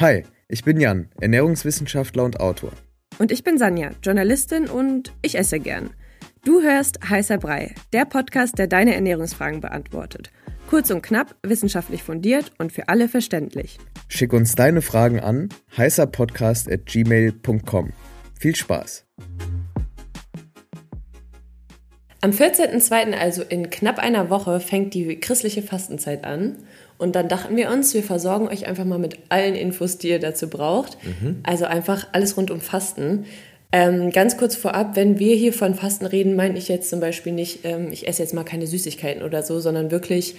Hi, ich bin Jan, Ernährungswissenschaftler und Autor. Und ich bin Sanja, Journalistin und ich esse gern. Du hörst Heißer Brei, der Podcast, der deine Ernährungsfragen beantwortet. Kurz und knapp, wissenschaftlich fundiert und für alle verständlich. Schick uns deine Fragen an heißerpodcast.gmail.com. Viel Spaß! Am 14.02., also in knapp einer Woche, fängt die christliche Fastenzeit an. Und dann dachten wir uns, wir versorgen euch einfach mal mit allen Infos, die ihr dazu braucht. Mhm. Also einfach alles rund um Fasten. Ähm, ganz kurz vorab, wenn wir hier von Fasten reden, meine ich jetzt zum Beispiel nicht, ähm, ich esse jetzt mal keine Süßigkeiten oder so, sondern wirklich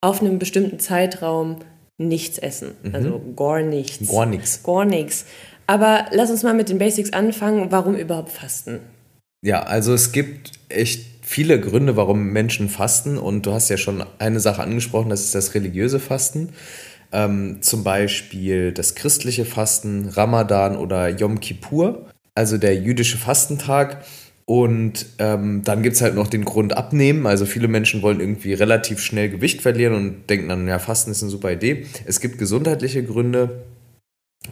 auf einem bestimmten Zeitraum nichts essen. Mhm. Also gar nichts. Gar nichts. Gar nichts. Aber lass uns mal mit den Basics anfangen. Warum überhaupt Fasten? Ja, also es gibt echt viele Gründe, warum Menschen fasten. Und du hast ja schon eine Sache angesprochen, das ist das religiöse Fasten. Ähm, zum Beispiel das christliche Fasten, Ramadan oder Yom Kippur, also der jüdische Fastentag. Und ähm, dann gibt es halt noch den Grund abnehmen. Also viele Menschen wollen irgendwie relativ schnell Gewicht verlieren und denken dann, ja, Fasten ist eine super Idee. Es gibt gesundheitliche Gründe.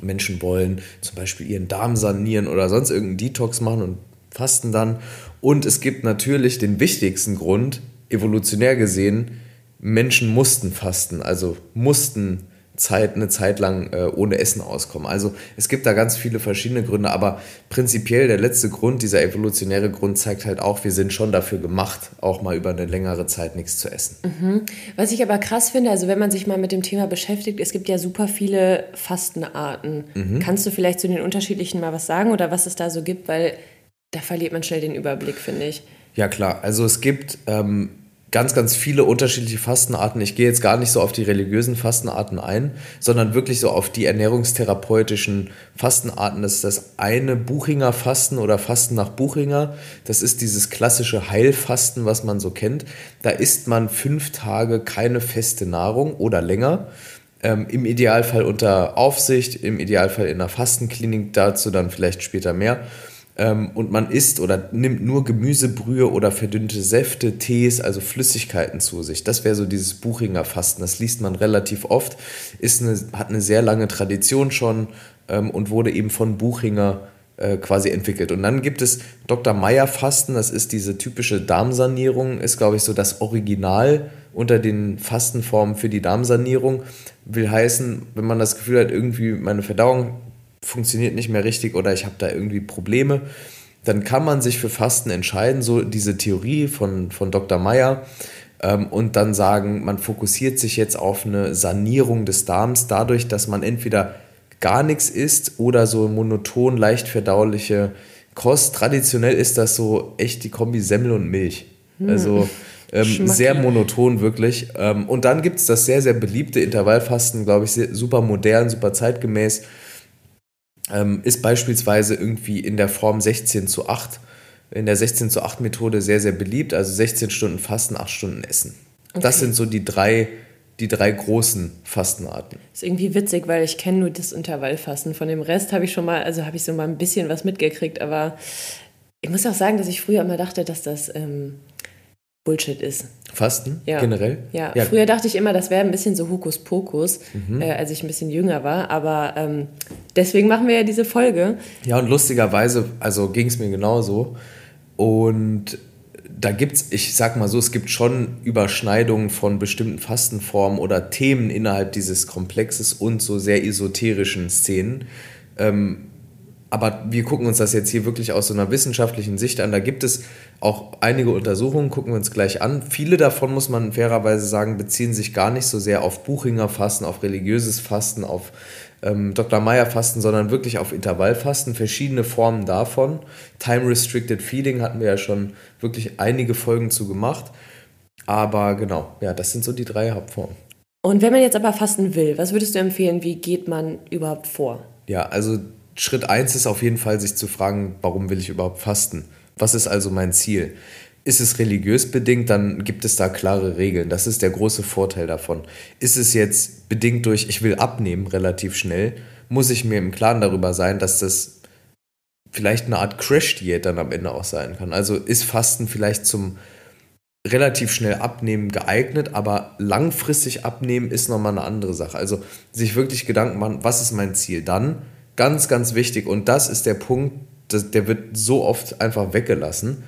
Menschen wollen zum Beispiel ihren Darm sanieren oder sonst irgendeinen Detox machen und fasten dann. Und es gibt natürlich den wichtigsten Grund, evolutionär gesehen, Menschen mussten fasten, also mussten Zeit, eine Zeit lang äh, ohne Essen auskommen. Also es gibt da ganz viele verschiedene Gründe, aber prinzipiell der letzte Grund, dieser evolutionäre Grund zeigt halt auch, wir sind schon dafür gemacht, auch mal über eine längere Zeit nichts zu essen. Mhm. Was ich aber krass finde, also wenn man sich mal mit dem Thema beschäftigt, es gibt ja super viele Fastenarten. Mhm. Kannst du vielleicht zu den unterschiedlichen mal was sagen oder was es da so gibt? Weil da verliert man schnell den Überblick, finde ich. Ja, klar. Also es gibt ähm, ganz, ganz viele unterschiedliche Fastenarten. Ich gehe jetzt gar nicht so auf die religiösen Fastenarten ein, sondern wirklich so auf die ernährungstherapeutischen Fastenarten. Das ist das eine Buchinger Fasten oder Fasten nach Buchinger. Das ist dieses klassische Heilfasten, was man so kennt. Da isst man fünf Tage keine feste Nahrung oder länger. Ähm, Im Idealfall unter Aufsicht, im Idealfall in einer Fastenklinik, dazu dann vielleicht später mehr ähm, und man isst oder nimmt nur Gemüsebrühe oder verdünnte Säfte, Tees, also Flüssigkeiten zu sich. Das wäre so dieses Buchinger Fasten. Das liest man relativ oft, ist eine, hat eine sehr lange Tradition schon ähm, und wurde eben von Buchinger äh, quasi entwickelt. Und dann gibt es Dr. Meyer Fasten, das ist diese typische Darmsanierung, ist glaube ich so das Original unter den Fastenformen für die Darmsanierung. Will heißen, wenn man das Gefühl hat, irgendwie meine Verdauung funktioniert nicht mehr richtig oder ich habe da irgendwie Probleme, dann kann man sich für Fasten entscheiden, so diese Theorie von, von Dr. Meyer, ähm, und dann sagen, man fokussiert sich jetzt auf eine Sanierung des Darms dadurch, dass man entweder gar nichts isst oder so monoton, leicht verdauliche Kost. Traditionell ist das so echt die Kombi Semmel und Milch. Hm. Also ähm, sehr monoton wirklich. Ähm, und dann gibt es das sehr, sehr beliebte Intervallfasten, glaube ich, super modern, super zeitgemäß ähm, ist beispielsweise irgendwie in der Form 16 zu 8, in der 16 zu 8 Methode sehr, sehr beliebt. Also 16 Stunden Fasten, 8 Stunden Essen. Okay. Das sind so die drei, die drei großen Fastenarten. ist irgendwie witzig, weil ich kenne nur das Intervallfasten. Von dem Rest habe ich schon mal, also habe ich so mal ein bisschen was mitgekriegt, aber ich muss auch sagen, dass ich früher immer dachte, dass das ähm, Bullshit ist. Fasten ja. generell? Ja. ja. früher dachte ich immer, das wäre ein bisschen so Hokuspokus, mhm. äh, als ich ein bisschen jünger war. Aber ähm, deswegen machen wir ja diese Folge. Ja, und lustigerweise, also ging es mir genauso. Und da gibt es, ich sag mal so, es gibt schon Überschneidungen von bestimmten Fastenformen oder Themen innerhalb dieses Komplexes und so sehr esoterischen Szenen. Ähm, aber wir gucken uns das jetzt hier wirklich aus so einer wissenschaftlichen Sicht an. Da gibt es auch einige Untersuchungen, gucken wir uns gleich an. Viele davon, muss man fairerweise sagen, beziehen sich gar nicht so sehr auf Buchinger Fasten, auf religiöses Fasten, auf ähm, Dr. Meyer Fasten, sondern wirklich auf Intervallfasten, verschiedene Formen davon. Time Restricted Feeding hatten wir ja schon wirklich einige Folgen zu gemacht. Aber genau, ja, das sind so die drei Hauptformen. Und wenn man jetzt aber fasten will, was würdest du empfehlen, wie geht man überhaupt vor? Ja, also Schritt eins ist auf jeden Fall, sich zu fragen, warum will ich überhaupt fasten? Was ist also mein Ziel? Ist es religiös bedingt, dann gibt es da klare Regeln. Das ist der große Vorteil davon. Ist es jetzt bedingt durch, ich will abnehmen relativ schnell, muss ich mir im Klaren darüber sein, dass das vielleicht eine Art Crash-Diät dann am Ende auch sein kann. Also ist Fasten vielleicht zum relativ schnell abnehmen geeignet, aber langfristig abnehmen ist nochmal eine andere Sache. Also sich wirklich Gedanken machen, was ist mein Ziel? Dann ganz, ganz wichtig und das ist der Punkt, der wird so oft einfach weggelassen.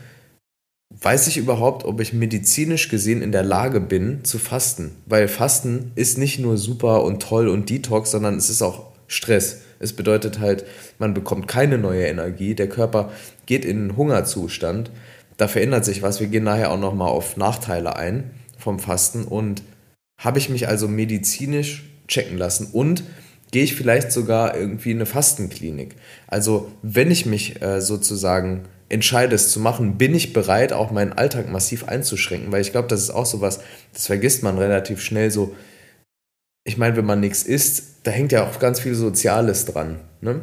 Weiß ich überhaupt, ob ich medizinisch gesehen in der Lage bin zu fasten? Weil Fasten ist nicht nur super und toll und Detox, sondern es ist auch Stress. Es bedeutet halt, man bekommt keine neue Energie, der Körper geht in einen Hungerzustand da verändert sich was. Wir gehen nachher auch nochmal auf Nachteile ein vom Fasten. Und habe ich mich also medizinisch checken lassen und gehe ich vielleicht sogar irgendwie in eine Fastenklinik. Also wenn ich mich äh, sozusagen entscheide, es zu machen, bin ich bereit, auch meinen Alltag massiv einzuschränken, weil ich glaube, das ist auch so was, das vergisst man relativ schnell so. Ich meine, wenn man nichts isst, da hängt ja auch ganz viel Soziales dran. Ne?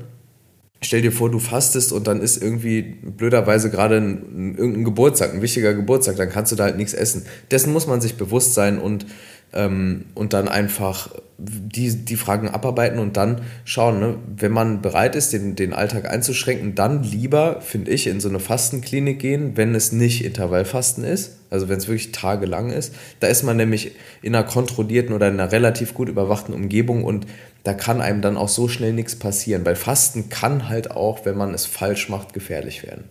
stell dir vor, du fastest und dann ist irgendwie blöderweise gerade ein, irgendein Geburtstag, ein wichtiger Geburtstag, dann kannst du da halt nichts essen. Dessen muss man sich bewusst sein und, ähm, und dann einfach die, die Fragen abarbeiten und dann schauen, ne? wenn man bereit ist, den, den Alltag einzuschränken, dann lieber, finde ich, in so eine Fastenklinik gehen, wenn es nicht Intervallfasten ist, also wenn es wirklich tagelang ist. Da ist man nämlich in einer kontrollierten oder in einer relativ gut überwachten Umgebung und da kann einem dann auch so schnell nichts passieren, weil Fasten kann halt auch, wenn man es falsch macht, gefährlich werden.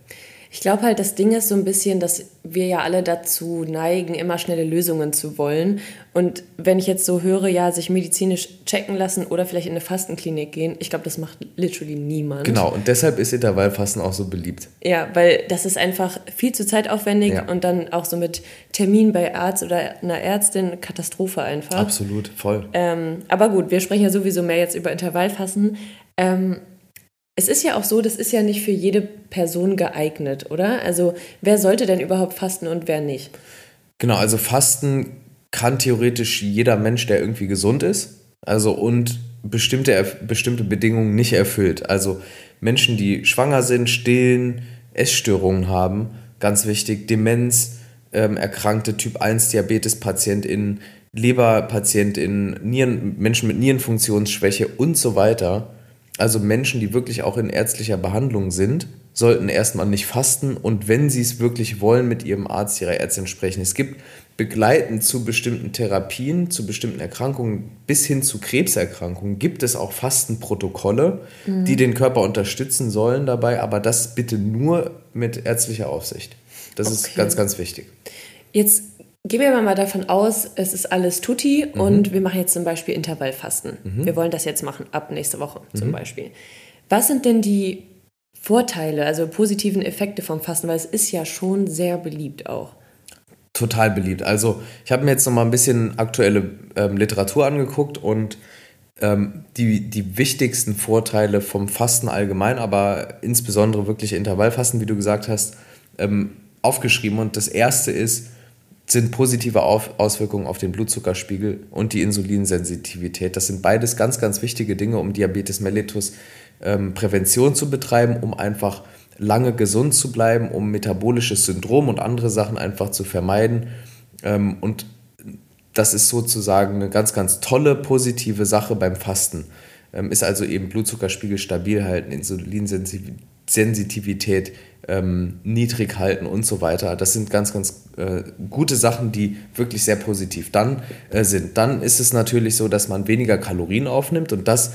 Ich glaube halt, das Ding ist so ein bisschen, dass wir ja alle dazu neigen, immer schnelle Lösungen zu wollen. Und wenn ich jetzt so höre, ja, sich medizinisch checken lassen oder vielleicht in eine Fastenklinik gehen, ich glaube, das macht literally niemand. Genau, und deshalb ist Intervallfasten auch so beliebt. Ja, weil das ist einfach viel zu zeitaufwendig ja. und dann auch so mit Termin bei Arzt oder einer Ärztin, Katastrophe einfach. Absolut, voll. Ähm, aber gut, wir sprechen ja sowieso mehr jetzt über Intervallfasten. Ähm, es ist ja auch so, das ist ja nicht für jede Person geeignet, oder? Also wer sollte denn überhaupt fasten und wer nicht? Genau, also Fasten kann theoretisch jeder Mensch, der irgendwie gesund ist, also und bestimmte, bestimmte Bedingungen nicht erfüllt. Also Menschen, die schwanger sind, stillen, Essstörungen haben, ganz wichtig, Demenz, ähm, erkrankte Typ 1 Diabetes-PatientInnen, Leberpatientinnen, Nieren, Menschen mit Nierenfunktionsschwäche und so weiter also Menschen, die wirklich auch in ärztlicher Behandlung sind, sollten erstmal nicht fasten und wenn sie es wirklich wollen, mit ihrem Arzt, ihrer Ärztin sprechen. Es gibt begleitend zu bestimmten Therapien, zu bestimmten Erkrankungen bis hin zu Krebserkrankungen gibt es auch Fastenprotokolle, mhm. die den Körper unterstützen sollen dabei, aber das bitte nur mit ärztlicher Aufsicht. Das okay. ist ganz, ganz wichtig. Jetzt Gehen wir mal davon aus, es ist alles tutti mhm. und wir machen jetzt zum Beispiel Intervallfasten. Mhm. Wir wollen das jetzt machen, ab nächste Woche zum mhm. Beispiel. Was sind denn die Vorteile, also positiven Effekte vom Fasten? Weil es ist ja schon sehr beliebt auch. Total beliebt. Also ich habe mir jetzt noch mal ein bisschen aktuelle ähm, Literatur angeguckt und ähm, die, die wichtigsten Vorteile vom Fasten allgemein, aber insbesondere wirklich Intervallfasten, wie du gesagt hast, ähm, aufgeschrieben. Und das erste ist, sind positive Auswirkungen auf den Blutzuckerspiegel und die Insulinsensitivität. Das sind beides ganz, ganz wichtige Dinge, um Diabetes mellitus ähm, Prävention zu betreiben, um einfach lange gesund zu bleiben, um metabolisches Syndrom und andere Sachen einfach zu vermeiden. Ähm, und das ist sozusagen eine ganz, ganz tolle positive Sache beim Fasten. Ähm, ist also eben Blutzuckerspiegel stabil halten, Insulinsensitivität ähm, niedrig halten und so weiter. Das sind ganz, ganz äh, gute Sachen, die wirklich sehr positiv dann äh, sind. Dann ist es natürlich so, dass man weniger Kalorien aufnimmt und das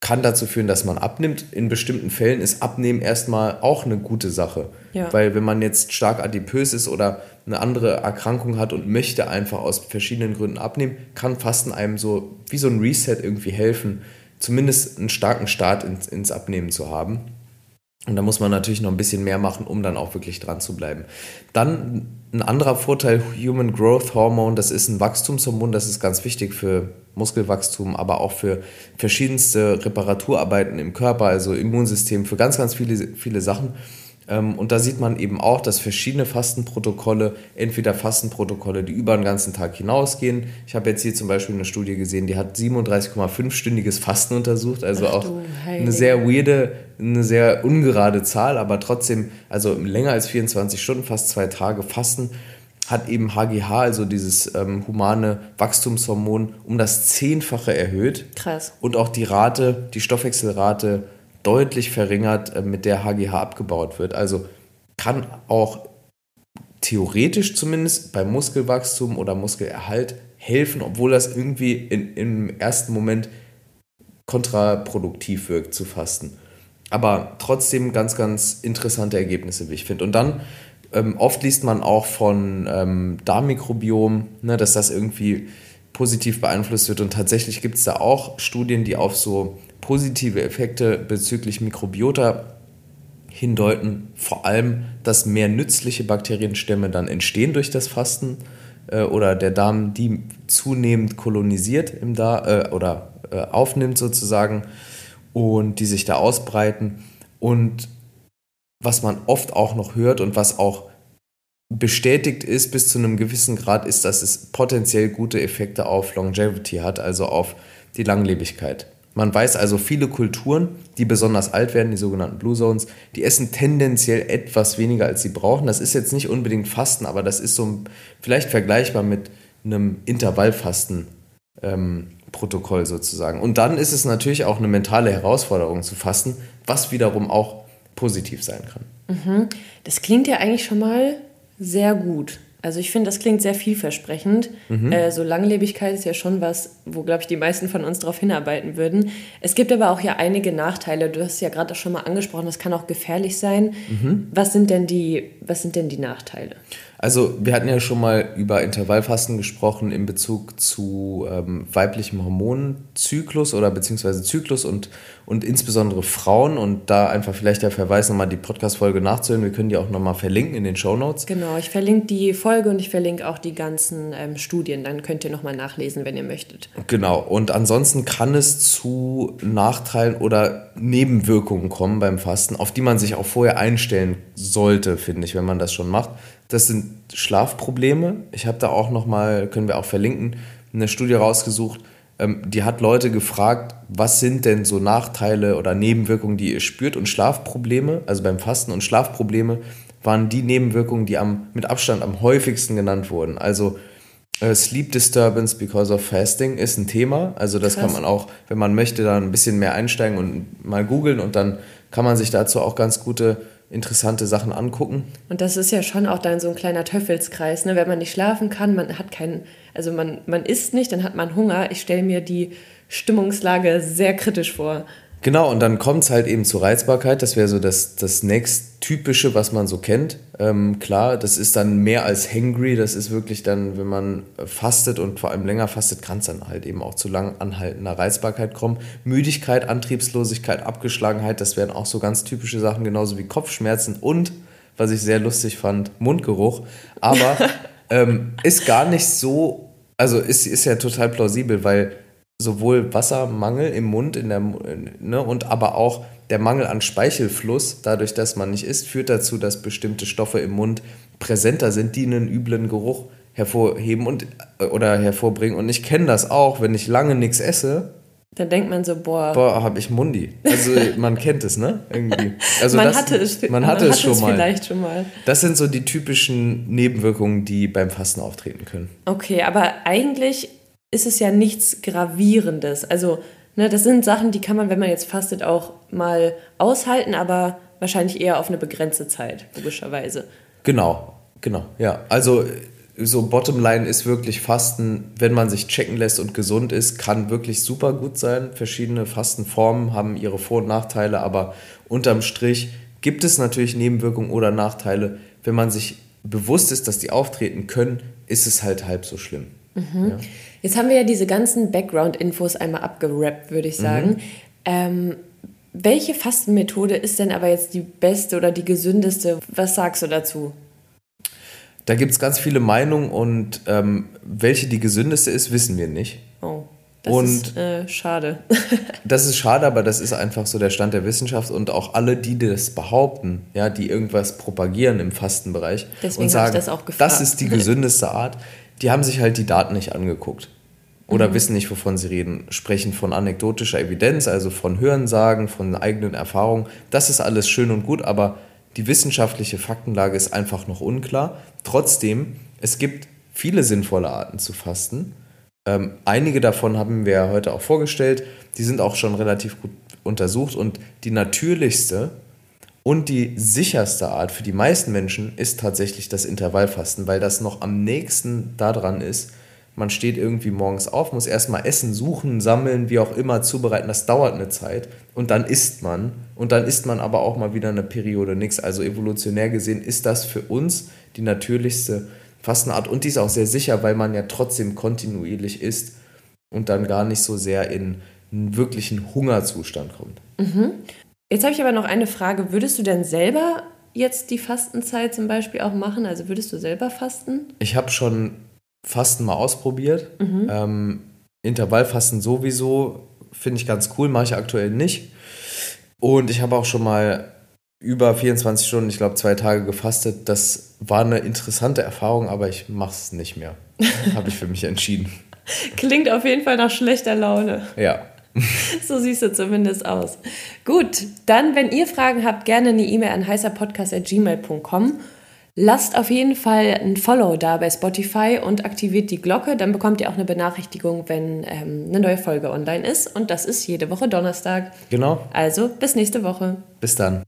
kann dazu führen, dass man abnimmt. In bestimmten Fällen ist Abnehmen erstmal auch eine gute Sache. Ja. Weil wenn man jetzt stark adipös ist oder eine andere Erkrankung hat und möchte einfach aus verschiedenen Gründen abnehmen, kann Fasten einem so wie so ein Reset irgendwie helfen, zumindest einen starken Start ins, ins Abnehmen zu haben. Und da muss man natürlich noch ein bisschen mehr machen, um dann auch wirklich dran zu bleiben. Dann ein anderer Vorteil, Human Growth Hormone, das ist ein Wachstumshormon, das ist ganz wichtig für Muskelwachstum, aber auch für verschiedenste Reparaturarbeiten im Körper, also Immunsystem, für ganz, ganz viele, viele Sachen. Ähm, und da sieht man eben auch, dass verschiedene Fastenprotokolle, entweder Fastenprotokolle, die über den ganzen Tag hinausgehen. Ich habe jetzt hier zum Beispiel eine Studie gesehen, die hat 37,5-stündiges Fasten untersucht, also Ach auch eine sehr weirde, eine sehr ungerade Zahl, aber trotzdem, also länger als 24 Stunden, fast zwei Tage Fasten hat eben HGH, also dieses ähm, humane Wachstumshormon, um das Zehnfache erhöht. Krass. Und auch die Rate, die Stoffwechselrate deutlich verringert, äh, mit der HGH abgebaut wird. Also kann auch theoretisch zumindest beim Muskelwachstum oder Muskelerhalt helfen, obwohl das irgendwie in, im ersten Moment kontraproduktiv wirkt zu fasten. Aber trotzdem ganz, ganz interessante Ergebnisse, wie ich finde. Und dann ähm, oft liest man auch von ähm, Darmmikrobiom, ne, dass das irgendwie positiv beeinflusst wird. Und tatsächlich gibt es da auch Studien, die auf so positive Effekte bezüglich Mikrobiota hindeuten. Vor allem, dass mehr nützliche Bakterienstämme dann entstehen durch das Fasten äh, oder der Darm die zunehmend kolonisiert im Darm äh, oder äh, aufnimmt sozusagen und die sich da ausbreiten. Und was man oft auch noch hört und was auch bestätigt ist bis zu einem gewissen Grad, ist, dass es potenziell gute Effekte auf Longevity hat, also auf die Langlebigkeit. Man weiß also, viele Kulturen, die besonders alt werden, die sogenannten Blue Zones, die essen tendenziell etwas weniger, als sie brauchen. Das ist jetzt nicht unbedingt Fasten, aber das ist so vielleicht vergleichbar mit einem Intervallfasten-Protokoll ähm, sozusagen. Und dann ist es natürlich auch eine mentale Herausforderung zu fasten, was wiederum auch positiv sein kann. Mhm. Das klingt ja eigentlich schon mal sehr gut. Also ich finde, das klingt sehr vielversprechend. Mhm. Äh, so Langlebigkeit ist ja schon was, wo, glaube ich, die meisten von uns darauf hinarbeiten würden. Es gibt aber auch ja einige Nachteile. Du hast es ja gerade schon mal angesprochen, das kann auch gefährlich sein. Mhm. Was, sind denn die, was sind denn die Nachteile? Also wir hatten ja schon mal über Intervallfasten gesprochen in Bezug zu ähm, weiblichem Hormonzyklus oder beziehungsweise Zyklus und, und insbesondere Frauen und da einfach vielleicht der Verweis nochmal die Podcast-Folge nachzuhören. Wir können die auch nochmal verlinken in den Show Notes. Genau, ich verlinke die Folge und ich verlinke auch die ganzen ähm, Studien. Dann könnt ihr nochmal nachlesen, wenn ihr möchtet. Genau, und ansonsten kann es zu Nachteilen oder Nebenwirkungen kommen beim Fasten, auf die man sich auch vorher einstellen sollte, finde ich, wenn man das schon macht. Das sind Schlafprobleme. Ich habe da auch noch mal, können wir auch verlinken, eine Studie rausgesucht. Ähm, die hat Leute gefragt, was sind denn so Nachteile oder Nebenwirkungen, die ihr spürt und Schlafprobleme, also beim Fasten und Schlafprobleme waren die Nebenwirkungen, die am, mit Abstand am häufigsten genannt wurden. Also äh, Sleep Disturbance because of Fasting ist ein Thema. Also das Krass. kann man auch, wenn man möchte, da ein bisschen mehr einsteigen und mal googeln und dann kann man sich dazu auch ganz gute interessante Sachen angucken. Und das ist ja schon auch dann so ein kleiner Teufelskreis, ne? wenn man nicht schlafen kann, man hat keinen, also man, man isst nicht, dann hat man Hunger. Ich stelle mir die Stimmungslage sehr kritisch vor. Genau, und dann kommt es halt eben zur Reizbarkeit. Das wäre so das, das nächst typische, was man so kennt. Ähm, klar, das ist dann mehr als hangry. Das ist wirklich dann, wenn man fastet und vor allem länger fastet, kann es dann halt eben auch zu lang anhaltender Reizbarkeit kommen. Müdigkeit, Antriebslosigkeit, Abgeschlagenheit, das wären auch so ganz typische Sachen, genauso wie Kopfschmerzen und, was ich sehr lustig fand, Mundgeruch. Aber ähm, ist gar nicht so, also ist, ist ja total plausibel, weil sowohl Wassermangel im Mund in der, ne, und aber auch der Mangel an Speichelfluss, dadurch, dass man nicht isst, führt dazu, dass bestimmte Stoffe im Mund präsenter sind, die einen üblen Geruch hervorheben und, oder hervorbringen. Und ich kenne das auch, wenn ich lange nichts esse. Dann denkt man so, boah. Boah, habe ich Mundi. Also man kennt es, ne? Irgendwie. Also man das, hatte es, man hatte man es schon mal. vielleicht schon mal. Das sind so die typischen Nebenwirkungen, die beim Fasten auftreten können. Okay, aber eigentlich ist es ja nichts Gravierendes. Also, ne, das sind Sachen, die kann man, wenn man jetzt fastet, auch mal aushalten, aber wahrscheinlich eher auf eine begrenzte Zeit, logischerweise. Genau, genau, ja. Also so Bottomline ist wirklich Fasten, wenn man sich checken lässt und gesund ist, kann wirklich super gut sein. Verschiedene Fastenformen haben ihre Vor- und Nachteile, aber unterm Strich gibt es natürlich Nebenwirkungen oder Nachteile. Wenn man sich bewusst ist, dass die auftreten können, ist es halt halb so schlimm. Mhm. Ja. Jetzt haben wir ja diese ganzen Background-Infos einmal abgerappt, würde ich sagen. Mhm. Ähm, welche Fastenmethode ist denn aber jetzt die beste oder die gesündeste? Was sagst du dazu? Da gibt es ganz viele Meinungen und ähm, welche die gesündeste ist, wissen wir nicht. Oh. Das und ist äh, schade. das ist schade, aber das ist einfach so der Stand der Wissenschaft und auch alle, die das behaupten, ja, die irgendwas propagieren im Fastenbereich Deswegen und sagen, das, das ist die gesündeste Art, die haben sich halt die Daten nicht angeguckt oder mhm. wissen nicht, wovon sie reden, sprechen von anekdotischer Evidenz, also von Hörensagen, von eigenen Erfahrungen. Das ist alles schön und gut, aber die wissenschaftliche Faktenlage ist einfach noch unklar. Trotzdem, es gibt viele sinnvolle Arten zu fasten. Ähm, einige davon haben wir heute auch vorgestellt. Die sind auch schon relativ gut untersucht und die natürlichste Und die sicherste Art für die meisten Menschen ist tatsächlich das Intervallfasten, weil das noch am nächsten daran ist. Man steht irgendwie morgens auf, muss erstmal Essen suchen, sammeln, wie auch immer zubereiten. Das dauert eine Zeit. Und dann isst man. Und dann isst man aber auch mal wieder eine Periode nichts. Also evolutionär gesehen ist das für uns die natürlichste Fastenart. Und die ist auch sehr sicher, weil man ja trotzdem kontinuierlich isst und dann gar nicht so sehr in einen wirklichen Hungerzustand kommt. Mhm. Jetzt habe ich aber noch eine Frage. Würdest du denn selber jetzt die Fastenzeit zum Beispiel auch machen? Also würdest du selber fasten? Ich habe schon Fasten mal ausprobiert. Mhm. Ähm, Intervallfasten sowieso finde ich ganz cool, mache ich aktuell nicht. Und ich habe auch schon mal über 24 Stunden, ich glaube zwei Tage gefastet. Das war eine interessante Erfahrung, aber ich mache es nicht mehr. habe ich für mich entschieden. Klingt auf jeden Fall nach schlechter Laune. Ja. so siehst du zumindest aus. Gut, dann, wenn ihr Fragen habt, gerne eine E-Mail an heißerpodcast.gmail.com. Lasst auf jeden Fall ein Follow da bei Spotify und aktiviert die Glocke. Dann bekommt ihr auch eine Benachrichtigung, wenn ähm, eine neue Folge online ist. Und das ist jede Woche Donnerstag. Genau. Also bis nächste Woche. Bis dann.